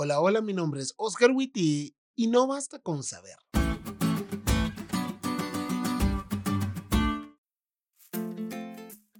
Hola, hola, mi nombre es Oscar Witty y no basta con saber.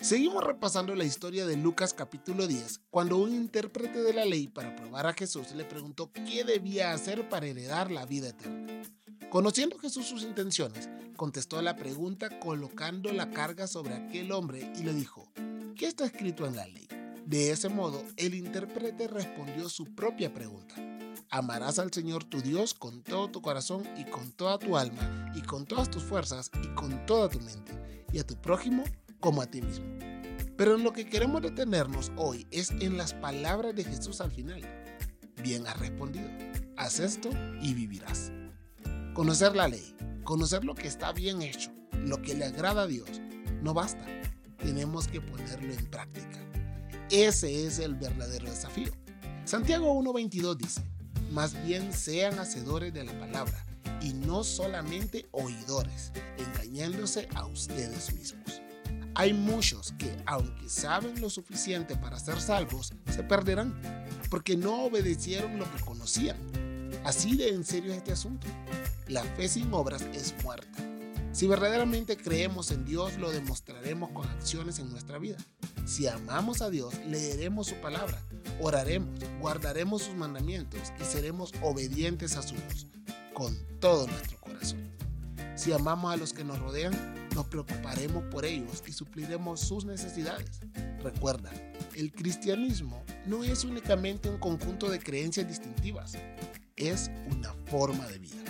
Seguimos repasando la historia de Lucas capítulo 10, cuando un intérprete de la ley para probar a Jesús le preguntó qué debía hacer para heredar la vida eterna. Conociendo Jesús sus intenciones, contestó a la pregunta colocando la carga sobre aquel hombre y le dijo, ¿qué está escrito en la ley? De ese modo, el intérprete respondió su propia pregunta. Amarás al Señor tu Dios con todo tu corazón y con toda tu alma y con todas tus fuerzas y con toda tu mente y a tu prójimo como a ti mismo. Pero en lo que queremos detenernos hoy es en las palabras de Jesús al final. Bien has respondido. Haz esto y vivirás. Conocer la ley, conocer lo que está bien hecho, lo que le agrada a Dios, no basta. Tenemos que ponerlo en práctica. Ese es el verdadero desafío. Santiago 1.22 dice, más bien sean hacedores de la palabra y no solamente oidores, engañándose a ustedes mismos. Hay muchos que, aunque saben lo suficiente para ser salvos, se perderán porque no obedecieron lo que conocían. Así de en serio es este asunto. La fe sin obras es muerta. Si verdaderamente creemos en Dios, lo demostraremos con acciones en nuestra vida. Si amamos a Dios, leeremos su palabra, oraremos, guardaremos sus mandamientos y seremos obedientes a su voz con todo nuestro corazón. Si amamos a los que nos rodean, nos preocuparemos por ellos y supliremos sus necesidades. Recuerda, el cristianismo no es únicamente un conjunto de creencias distintivas, es una forma de vida.